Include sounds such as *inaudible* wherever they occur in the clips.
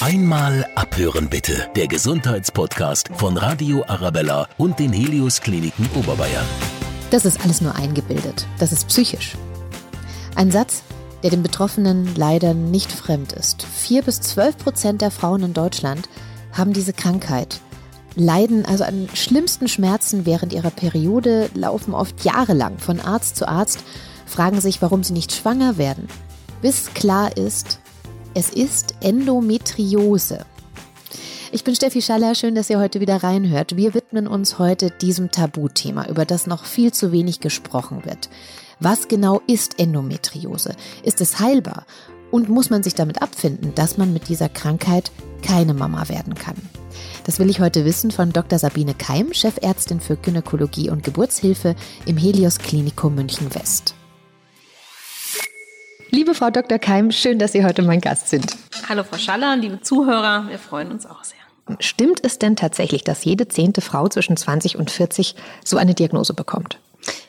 Einmal abhören bitte. Der Gesundheitspodcast von Radio Arabella und den Helios Kliniken Oberbayern. Das ist alles nur eingebildet. Das ist psychisch. Ein Satz, der den Betroffenen leider nicht fremd ist. Vier bis zwölf Prozent der Frauen in Deutschland haben diese Krankheit, leiden also an schlimmsten Schmerzen während ihrer Periode, laufen oft jahrelang von Arzt zu Arzt, fragen sich, warum sie nicht schwanger werden. Bis klar ist, es ist Endometriose. Ich bin Steffi Schaller, schön, dass ihr heute wieder reinhört. Wir widmen uns heute diesem Tabuthema, über das noch viel zu wenig gesprochen wird. Was genau ist Endometriose? Ist es heilbar? Und muss man sich damit abfinden, dass man mit dieser Krankheit keine Mama werden kann? Das will ich heute wissen von Dr. Sabine Keim, Chefärztin für Gynäkologie und Geburtshilfe im Helios Klinikum München West. Liebe Frau Dr. Keim, schön, dass Sie heute mein Gast sind. Hallo Frau Schaller, liebe Zuhörer, wir freuen uns auch sehr. Stimmt es denn tatsächlich, dass jede zehnte Frau zwischen 20 und 40 so eine Diagnose bekommt?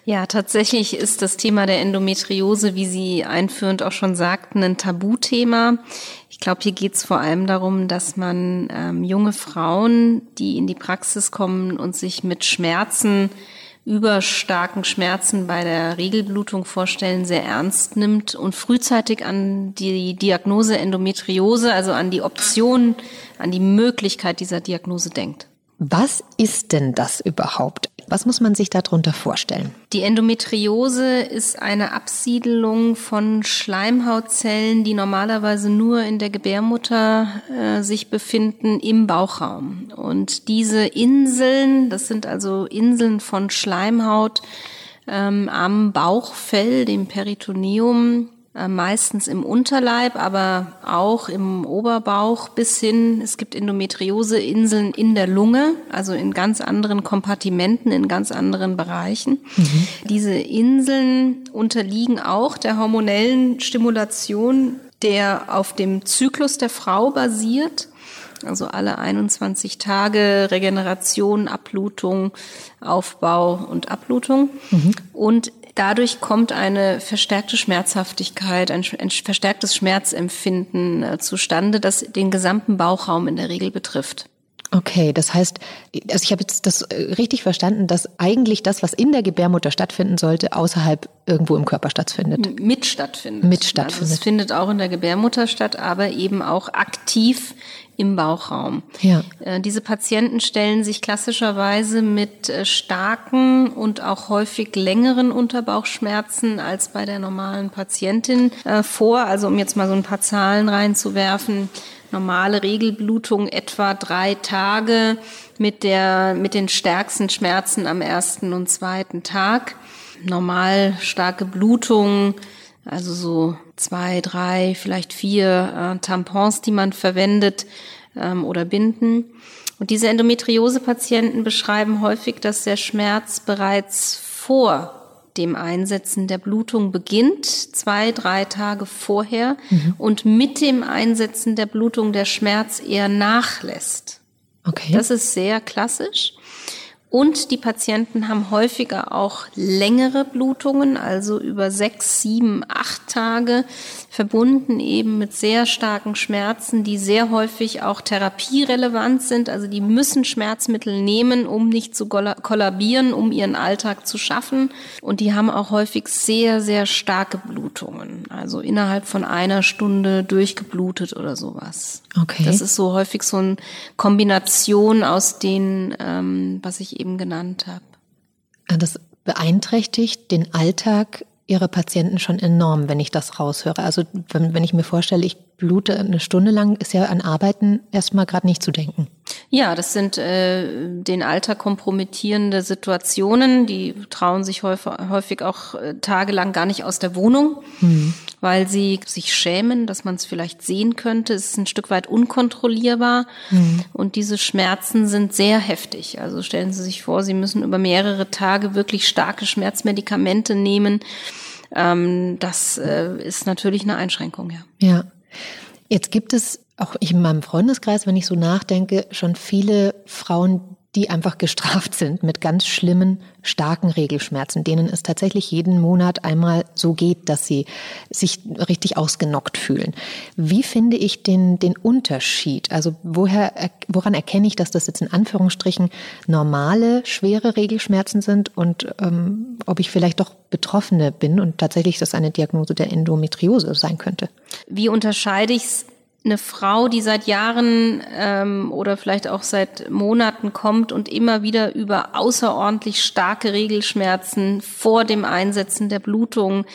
Ja, tatsächlich ist das Thema der Endometriose, wie Sie einführend auch schon sagten, ein Tabuthema. Ich glaube, hier geht es vor allem darum, dass man ähm, junge Frauen, die in die Praxis kommen und sich mit Schmerzen überstarken Schmerzen bei der Regelblutung vorstellen, sehr ernst nimmt und frühzeitig an die Diagnose Endometriose, also an die Option, an die Möglichkeit dieser Diagnose denkt. Was ist denn das überhaupt? Was muss man sich darunter vorstellen? Die Endometriose ist eine Absiedelung von Schleimhautzellen, die normalerweise nur in der Gebärmutter äh, sich befinden, im Bauchraum. Und diese Inseln, das sind also Inseln von Schleimhaut ähm, am Bauchfell, dem Peritoneum, meistens im Unterleib, aber auch im Oberbauch bis hin, es gibt Endometrioseinseln in der Lunge, also in ganz anderen Kompartimenten, in ganz anderen Bereichen. Mhm. Diese Inseln unterliegen auch der hormonellen Stimulation, der auf dem Zyklus der Frau basiert. Also alle 21 Tage Regeneration, Abblutung, Aufbau und Abblutung. Mhm. Und Dadurch kommt eine verstärkte Schmerzhaftigkeit, ein, ein verstärktes Schmerzempfinden äh, zustande, das den gesamten Bauchraum in der Regel betrifft. Okay, das heißt, also ich habe jetzt das äh, richtig verstanden, dass eigentlich das, was in der Gebärmutter stattfinden sollte, außerhalb irgendwo im Körper stattfindet. Mit stattfindet. Mit stattfindet. Also es findet auch in der Gebärmutter statt, aber eben auch aktiv im Bauchraum. Ja. Äh, diese Patienten stellen sich klassischerweise mit äh, starken und auch häufig längeren Unterbauchschmerzen als bei der normalen Patientin äh, vor. Also um jetzt mal so ein paar Zahlen reinzuwerfen. Normale Regelblutung etwa drei Tage mit der, mit den stärksten Schmerzen am ersten und zweiten Tag. Normal starke Blutung also so zwei, drei, vielleicht vier äh, Tampons, die man verwendet ähm, oder Binden. Und diese Endometriose-Patienten beschreiben häufig, dass der Schmerz bereits vor dem Einsetzen der Blutung beginnt, zwei, drei Tage vorher, mhm. und mit dem Einsetzen der Blutung der Schmerz eher nachlässt. Okay. Das ist sehr klassisch. Und die Patienten haben häufiger auch längere Blutungen, also über sechs, sieben, acht Tage, verbunden eben mit sehr starken Schmerzen, die sehr häufig auch therapierelevant sind. Also die müssen Schmerzmittel nehmen, um nicht zu kollabieren, um ihren Alltag zu schaffen. Und die haben auch häufig sehr, sehr starke Blutungen. Also innerhalb von einer Stunde durchgeblutet oder sowas. Okay. Das ist so häufig so eine Kombination aus den, ähm, was ich eben genannt habe. Ah, das beeinträchtigt den Alltag Ihrer Patienten schon enorm, wenn ich das raushöre. Also wenn, wenn ich mir vorstelle, ich blute eine Stunde lang, ist ja an Arbeiten erstmal gerade nicht zu denken. Ja, das sind äh, den Alter kompromittierende Situationen. Die trauen sich häufig, häufig auch äh, tagelang gar nicht aus der Wohnung, mhm. weil sie sich schämen, dass man es vielleicht sehen könnte. Es ist ein Stück weit unkontrollierbar mhm. und diese Schmerzen sind sehr heftig. Also stellen Sie sich vor, Sie müssen über mehrere Tage wirklich starke Schmerzmedikamente nehmen. Ähm, das äh, ist natürlich eine Einschränkung, ja. Ja. Jetzt gibt es auch in meinem Freundeskreis, wenn ich so nachdenke, schon viele Frauen, die einfach gestraft sind mit ganz schlimmen, starken Regelschmerzen, denen es tatsächlich jeden Monat einmal so geht, dass sie sich richtig ausgenockt fühlen. Wie finde ich den, den Unterschied? Also woher, woran erkenne ich, dass das jetzt in Anführungsstrichen normale, schwere Regelschmerzen sind und ähm, ob ich vielleicht doch Betroffene bin und tatsächlich das eine Diagnose der Endometriose sein könnte? Wie unterscheide ich es eine Frau, die seit Jahren ähm, oder vielleicht auch seit Monaten kommt und immer wieder über außerordentlich starke Regelschmerzen vor dem Einsetzen der Blutung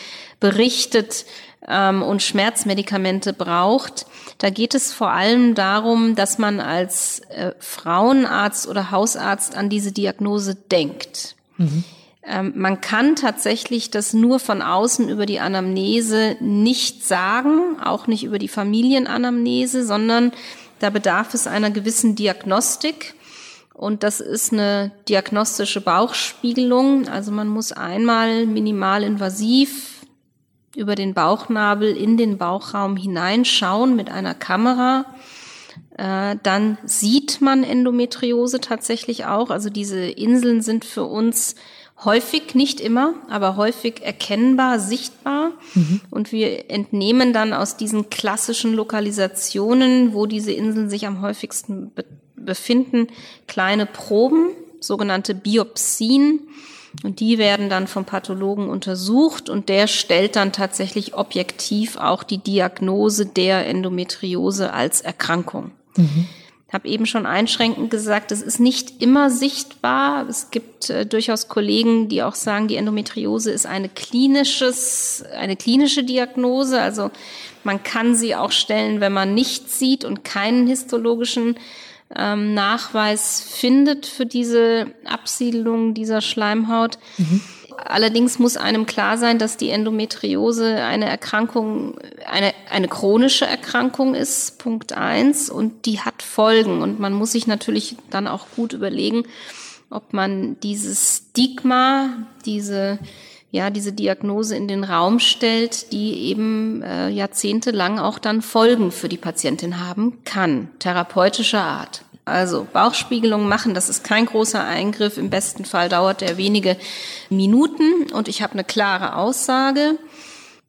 berichtet ähm, und Schmerzmedikamente braucht. Da geht es vor allem darum, dass man als äh, Frauenarzt oder Hausarzt an diese Diagnose denkt. Mhm. Ähm, man kann tatsächlich das nur von außen über die Anamnese nicht sagen, auch nicht über die Familienanamnese, sondern da bedarf es einer gewissen Diagnostik. Und das ist eine diagnostische Bauchspiegelung. Also man muss einmal minimalinvasiv über den Bauchnabel in den Bauchraum hineinschauen mit einer Kamera. Äh, dann sieht man Endometriose tatsächlich auch. Also diese Inseln sind für uns häufig, nicht immer, aber häufig erkennbar, sichtbar. Mhm. Und wir entnehmen dann aus diesen klassischen Lokalisationen, wo diese Inseln sich am häufigsten be befinden, kleine Proben, sogenannte Biopsien. Und die werden dann vom Pathologen untersucht und der stellt dann tatsächlich objektiv auch die Diagnose der Endometriose als Erkrankung. Mhm habe eben schon einschränkend gesagt, es ist nicht immer sichtbar. Es gibt äh, durchaus Kollegen, die auch sagen, die Endometriose ist eine klinisches, eine klinische Diagnose. Also man kann sie auch stellen, wenn man nichts sieht und keinen histologischen ähm, Nachweis findet für diese Absiedelung dieser Schleimhaut. Mhm. Allerdings muss einem klar sein, dass die Endometriose eine Erkrankung, eine, eine chronische Erkrankung ist, Punkt eins, und die hat Folgen. Und man muss sich natürlich dann auch gut überlegen, ob man dieses Stigma, diese, ja, diese Diagnose in den Raum stellt, die eben äh, jahrzehntelang auch dann Folgen für die Patientin haben kann, therapeutischer Art. Also Bauchspiegelung machen, das ist kein großer Eingriff. Im besten Fall dauert er wenige Minuten und ich habe eine klare Aussage.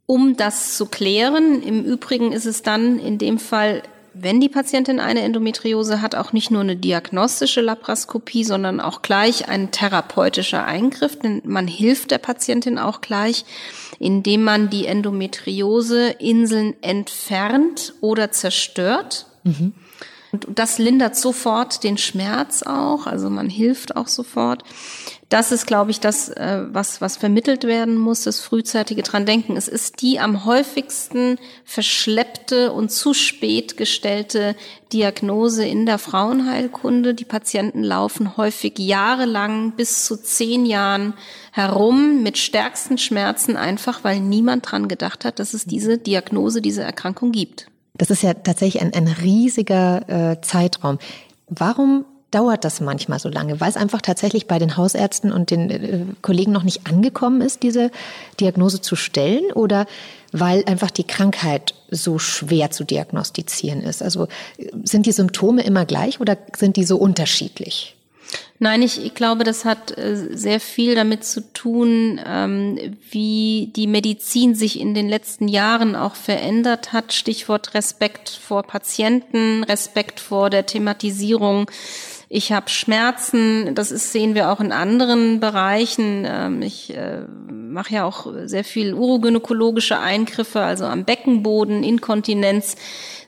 Um das zu klären, im Übrigen ist es dann in dem Fall, wenn die Patientin eine Endometriose hat, auch nicht nur eine diagnostische Laparoskopie, sondern auch gleich ein therapeutischer Eingriff, denn man hilft der Patientin auch gleich, indem man die Endometriose-Inseln entfernt oder zerstört. Mhm. Und das lindert sofort den Schmerz auch, also man hilft auch sofort. Das ist, glaube ich, das, äh, was, was vermittelt werden muss, das frühzeitige dran denken. Es ist die am häufigsten verschleppte und zu spät gestellte Diagnose in der Frauenheilkunde. Die Patienten laufen häufig jahrelang bis zu zehn Jahren herum mit stärksten Schmerzen, einfach weil niemand dran gedacht hat, dass es diese Diagnose, diese Erkrankung gibt. Das ist ja tatsächlich ein, ein riesiger äh, Zeitraum. Warum dauert das manchmal so lange? Weil es einfach tatsächlich bei den Hausärzten und den äh, Kollegen noch nicht angekommen ist, diese Diagnose zu stellen oder weil einfach die Krankheit so schwer zu diagnostizieren ist? Also sind die Symptome immer gleich oder sind die so unterschiedlich? Nein, ich, ich glaube, das hat äh, sehr viel damit zu tun, ähm, wie die Medizin sich in den letzten Jahren auch verändert hat. Stichwort Respekt vor Patienten, Respekt vor der Thematisierung. Ich habe Schmerzen, das ist, sehen wir auch in anderen Bereichen. Ähm, ich äh, mache ja auch sehr viel urogynäkologische Eingriffe, also am Beckenboden, Inkontinenz.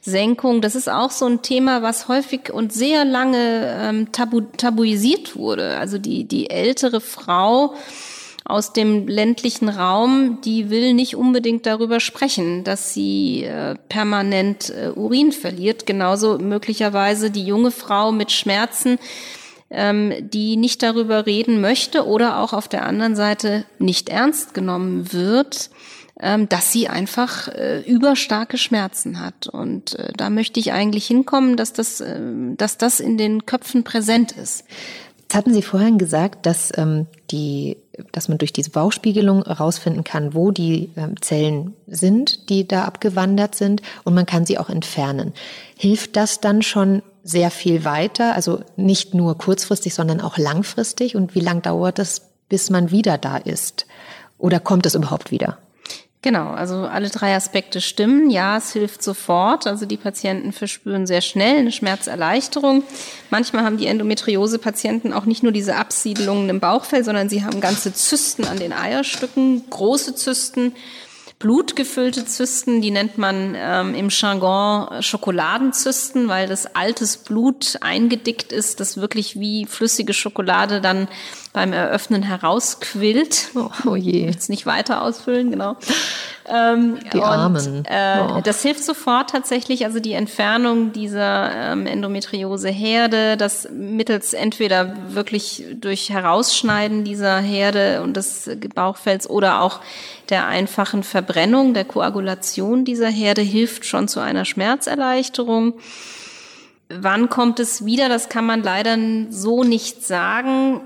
Senkung, das ist auch so ein Thema, was häufig und sehr lange ähm, tabu, tabuisiert wurde. Also die, die ältere Frau aus dem ländlichen Raum, die will nicht unbedingt darüber sprechen, dass sie äh, permanent äh, Urin verliert. Genauso möglicherweise die junge Frau mit Schmerzen, ähm, die nicht darüber reden möchte oder auch auf der anderen Seite nicht ernst genommen wird ähm, dass sie einfach äh, überstarke Schmerzen hat. Und äh, da möchte ich eigentlich hinkommen, dass das, äh, dass das in den Köpfen präsent ist. Jetzt hatten Sie vorhin gesagt, dass ähm, die, dass man durch diese Bauchspiegelung herausfinden kann, wo die ähm, Zellen sind, die da abgewandert sind, und man kann sie auch entfernen. Hilft das dann schon sehr viel weiter, also nicht nur kurzfristig, sondern auch langfristig? Und wie lang dauert es, bis man wieder da ist? Oder kommt es überhaupt wieder? Genau, also alle drei Aspekte stimmen. Ja, es hilft sofort. Also die Patienten verspüren sehr schnell eine Schmerzerleichterung. Manchmal haben die Endometriose-Patienten auch nicht nur diese Absiedelungen im Bauchfell, sondern sie haben ganze Zysten an den Eierstücken, große Zysten blutgefüllte Zysten, die nennt man ähm, im Jargon Schokoladenzysten, weil das altes Blut eingedickt ist, das wirklich wie flüssige Schokolade dann beim Eröffnen herausquillt. Oh, oh je. Jetzt nicht weiter ausfüllen, genau. Ähm, die Armen. Und, äh, oh. Das hilft sofort tatsächlich, also die Entfernung dieser ähm, Endometriose-Herde, das mittels entweder wirklich durch Herausschneiden dieser Herde und des Bauchfells oder auch der einfachen Verbrennung, der Koagulation dieser Herde hilft schon zu einer Schmerzerleichterung. Wann kommt es wieder? Das kann man leider so nicht sagen.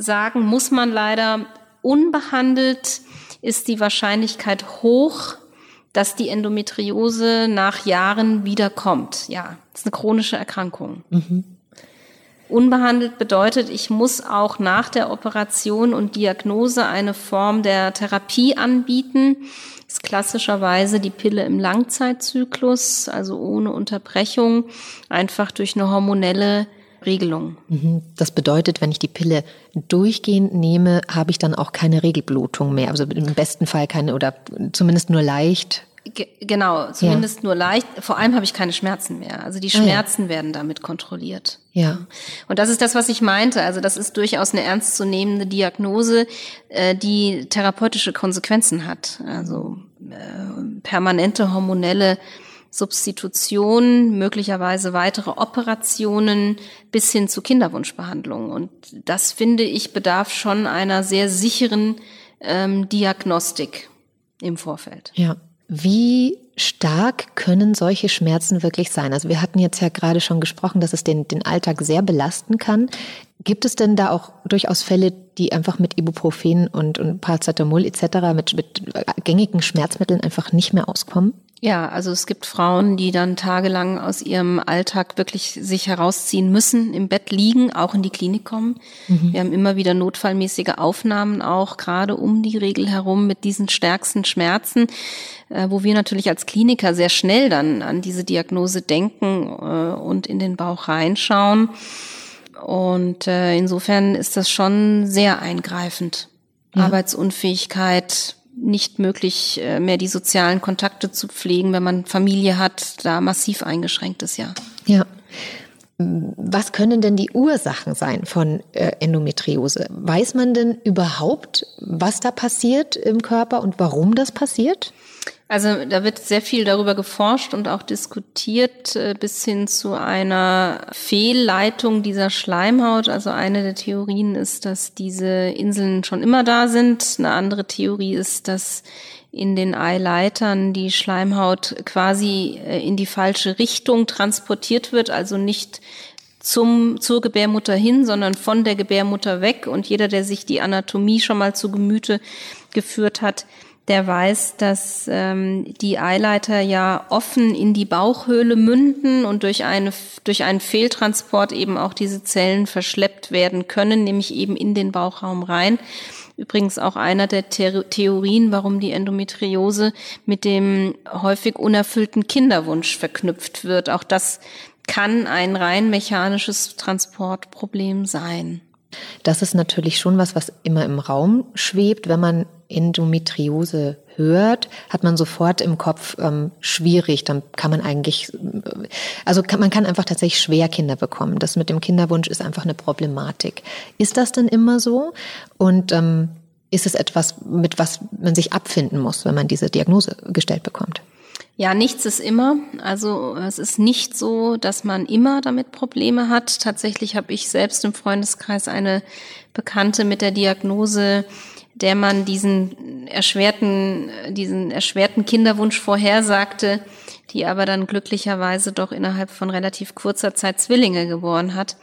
Sagen muss man leider unbehandelt ist die Wahrscheinlichkeit hoch, dass die Endometriose nach Jahren wiederkommt. Ja, das ist eine chronische Erkrankung. Mhm. Unbehandelt bedeutet, ich muss auch nach der Operation und Diagnose eine Form der Therapie anbieten. Das ist klassischerweise die Pille im Langzeitzyklus, also ohne Unterbrechung, einfach durch eine hormonelle Regelung. Mhm. Das bedeutet, wenn ich die Pille durchgehend nehme, habe ich dann auch keine Regelblutung mehr. Also im besten Fall keine oder zumindest nur leicht. Ge genau, zumindest ja. nur leicht. Vor allem habe ich keine Schmerzen mehr. Also die Schmerzen ah, ja. werden damit kontrolliert. Ja. Und das ist das, was ich meinte. Also das ist durchaus eine ernstzunehmende Diagnose, äh, die therapeutische Konsequenzen hat. Also äh, permanente hormonelle Substitution, möglicherweise weitere Operationen bis hin zu Kinderwunschbehandlung. Und das finde ich bedarf schon einer sehr sicheren ähm, Diagnostik im Vorfeld. Ja. Wie stark können solche Schmerzen wirklich sein? Also wir hatten jetzt ja gerade schon gesprochen, dass es den, den Alltag sehr belasten kann. Gibt es denn da auch durchaus Fälle, die einfach mit Ibuprofen und, und Paracetamol etc., mit, mit gängigen Schmerzmitteln einfach nicht mehr auskommen? Ja, also es gibt Frauen, die dann tagelang aus ihrem Alltag wirklich sich herausziehen müssen, im Bett liegen, auch in die Klinik kommen. Mhm. Wir haben immer wieder notfallmäßige Aufnahmen auch gerade um die Regel herum mit diesen stärksten Schmerzen, äh, wo wir natürlich als Kliniker sehr schnell dann an diese Diagnose denken äh, und in den Bauch reinschauen. Und äh, insofern ist das schon sehr eingreifend. Ja. Arbeitsunfähigkeit, nicht möglich, äh, mehr die sozialen Kontakte zu pflegen, wenn man Familie hat, da massiv eingeschränkt ist, ja. Ja. Was können denn die Ursachen sein von äh, Endometriose? Weiß man denn überhaupt, was da passiert im Körper und warum das passiert? Also da wird sehr viel darüber geforscht und auch diskutiert äh, bis hin zu einer Fehlleitung dieser Schleimhaut. Also eine der Theorien ist, dass diese Inseln schon immer da sind. Eine andere Theorie ist, dass in den Eileitern die Schleimhaut quasi äh, in die falsche Richtung transportiert wird, also nicht zum, zur Gebärmutter hin, sondern von der Gebärmutter weg. Und jeder, der sich die Anatomie schon mal zu Gemüte geführt hat, der weiß, dass ähm, die Eileiter ja offen in die Bauchhöhle münden und durch, eine, durch einen Fehltransport eben auch diese Zellen verschleppt werden können, nämlich eben in den Bauchraum rein. Übrigens auch einer der Theorien, warum die Endometriose mit dem häufig unerfüllten Kinderwunsch verknüpft wird. Auch das kann ein rein mechanisches Transportproblem sein. Das ist natürlich schon was, was immer im Raum schwebt. Wenn man Endometriose hört, hat man sofort im Kopf ähm, schwierig. Dann kann man eigentlich, also kann, man kann einfach tatsächlich schwer Kinder bekommen. Das mit dem Kinderwunsch ist einfach eine Problematik. Ist das denn immer so? Und ähm, ist es etwas, mit was man sich abfinden muss, wenn man diese Diagnose gestellt bekommt? Ja, nichts ist immer. Also es ist nicht so, dass man immer damit Probleme hat. Tatsächlich habe ich selbst im Freundeskreis eine Bekannte mit der Diagnose, der man diesen erschwerten, diesen erschwerten Kinderwunsch vorhersagte, die aber dann glücklicherweise doch innerhalb von relativ kurzer Zeit Zwillinge geboren hat.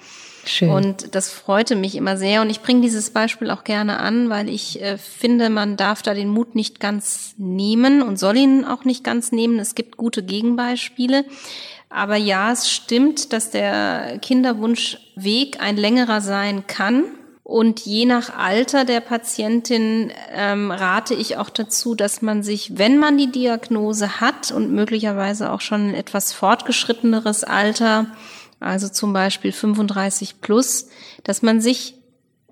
Schön. Und das freute mich immer sehr. Und ich bringe dieses Beispiel auch gerne an, weil ich äh, finde, man darf da den Mut nicht ganz nehmen und soll ihn auch nicht ganz nehmen. Es gibt gute Gegenbeispiele. Aber ja, es stimmt, dass der Kinderwunschweg ein längerer sein kann. Und je nach Alter der Patientin ähm, rate ich auch dazu, dass man sich, wenn man die Diagnose hat und möglicherweise auch schon ein etwas fortgeschritteneres Alter, also zum Beispiel 35 plus, dass man sich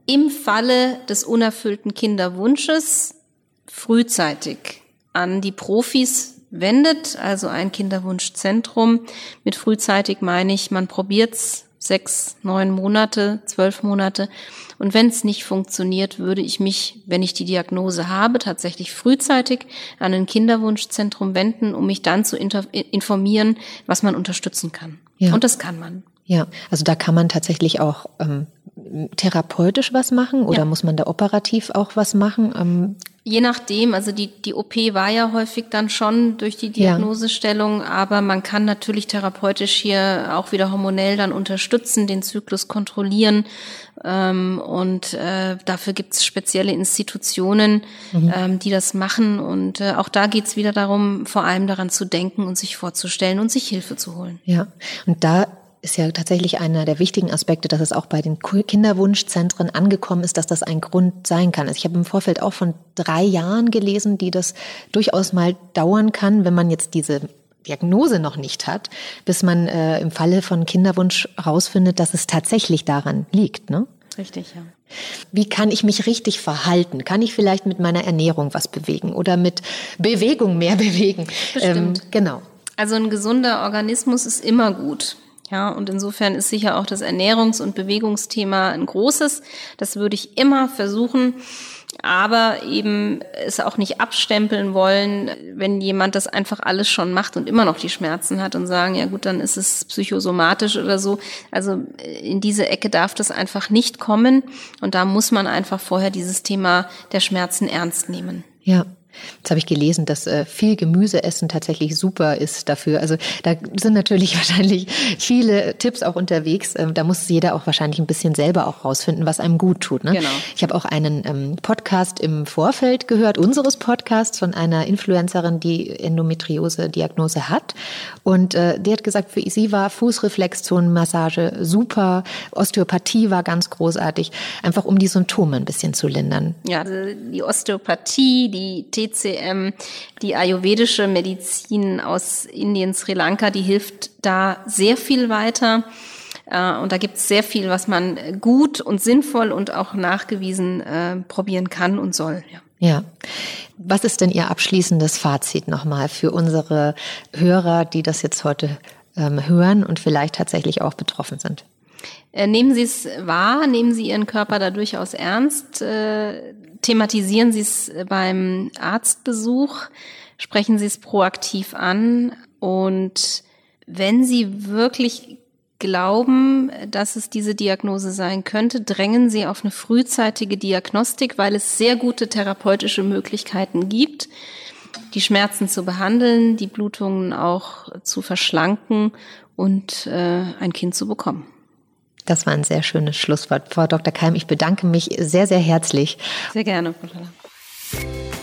im Falle des unerfüllten Kinderwunsches frühzeitig an die Profis wendet, also ein Kinderwunschzentrum. Mit frühzeitig meine ich, man probiert's sechs, neun Monate, zwölf Monate. Und wenn es nicht funktioniert, würde ich mich, wenn ich die Diagnose habe, tatsächlich frühzeitig an ein Kinderwunschzentrum wenden, um mich dann zu informieren, was man unterstützen kann. Ja. Und das kann man. Ja, also da kann man tatsächlich auch ähm, therapeutisch was machen oder ja. muss man da operativ auch was machen? Ähm Je nachdem, also die, die OP war ja häufig dann schon durch die Diagnosestellung, ja. aber man kann natürlich therapeutisch hier auch wieder hormonell dann unterstützen, den Zyklus kontrollieren. Ähm, und äh, dafür gibt es spezielle Institutionen, mhm. ähm, die das machen. Und äh, auch da geht es wieder darum, vor allem daran zu denken und sich vorzustellen und sich Hilfe zu holen. Ja, und da ist ja tatsächlich einer der wichtigen Aspekte, dass es auch bei den Kinderwunschzentren angekommen ist, dass das ein Grund sein kann. Also ich habe im Vorfeld auch von drei Jahren gelesen, die das durchaus mal dauern kann, wenn man jetzt diese Diagnose noch nicht hat, bis man äh, im Falle von Kinderwunsch herausfindet, dass es tatsächlich daran liegt. Ne? Richtig, ja. Wie kann ich mich richtig verhalten? Kann ich vielleicht mit meiner Ernährung was bewegen oder mit Bewegung mehr *laughs* bewegen? Bestimmt. Ähm, genau. Also ein gesunder Organismus ist immer gut. Ja, und insofern ist sicher auch das Ernährungs- und Bewegungsthema ein großes. Das würde ich immer versuchen, aber eben es auch nicht abstempeln wollen, wenn jemand das einfach alles schon macht und immer noch die Schmerzen hat und sagen, ja gut, dann ist es psychosomatisch oder so. Also in diese Ecke darf das einfach nicht kommen und da muss man einfach vorher dieses Thema der Schmerzen ernst nehmen. Ja. Jetzt habe ich gelesen, dass äh, viel Gemüse essen tatsächlich super ist dafür. Also da sind natürlich *laughs* wahrscheinlich viele Tipps auch unterwegs. Ähm, da muss jeder auch wahrscheinlich ein bisschen selber auch rausfinden, was einem gut tut. Ne? Genau. Ich habe auch einen ähm, Podcast im Vorfeld gehört, unseres Podcasts von einer Influencerin, die Endometriose-Diagnose hat. Und äh, die hat gesagt, für sie war Fußreflexzonenmassage super, Osteopathie war ganz großartig, einfach um die Symptome ein bisschen zu lindern. Ja, also die Osteopathie, die TCM, die ayurvedische Medizin aus Indien, Sri Lanka, die hilft da sehr viel weiter. Äh, und da gibt es sehr viel, was man gut und sinnvoll und auch nachgewiesen äh, probieren kann und soll. Ja. ja. Was ist denn Ihr abschließendes Fazit nochmal für unsere Hörer, die das jetzt heute ähm, hören und vielleicht tatsächlich auch betroffen sind? Äh, nehmen Sie es wahr, nehmen Sie Ihren Körper da durchaus ernst, thematisieren Sie es beim Arztbesuch, sprechen Sie es proaktiv an und wenn Sie wirklich glauben, dass es diese Diagnose sein könnte, drängen Sie auf eine frühzeitige Diagnostik, weil es sehr gute therapeutische Möglichkeiten gibt, die Schmerzen zu behandeln, die Blutungen auch zu verschlanken und äh, ein Kind zu bekommen. Das war ein sehr schönes Schlusswort. Frau Dr. Keim, ich bedanke mich sehr, sehr herzlich. Sehr gerne, Frau Schaller.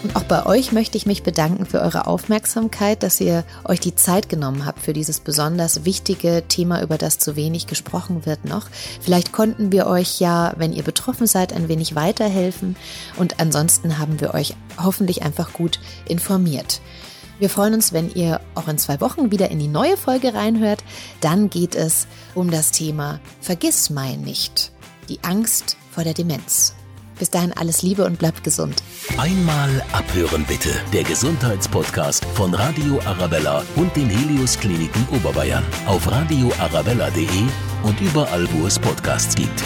Und auch bei euch möchte ich mich bedanken für eure Aufmerksamkeit, dass ihr euch die Zeit genommen habt für dieses besonders wichtige Thema, über das zu wenig gesprochen wird noch. Vielleicht konnten wir euch ja, wenn ihr betroffen seid, ein wenig weiterhelfen und ansonsten haben wir euch hoffentlich einfach gut informiert. Wir freuen uns, wenn ihr auch in zwei Wochen wieder in die neue Folge reinhört. Dann geht es um das Thema Vergiss mein nicht. Die Angst vor der Demenz. Bis dahin alles Liebe und bleibt gesund. Einmal abhören bitte. Der Gesundheitspodcast von Radio Arabella und den Helios Kliniken Oberbayern auf radioarabella.de und überall, wo es Podcasts gibt.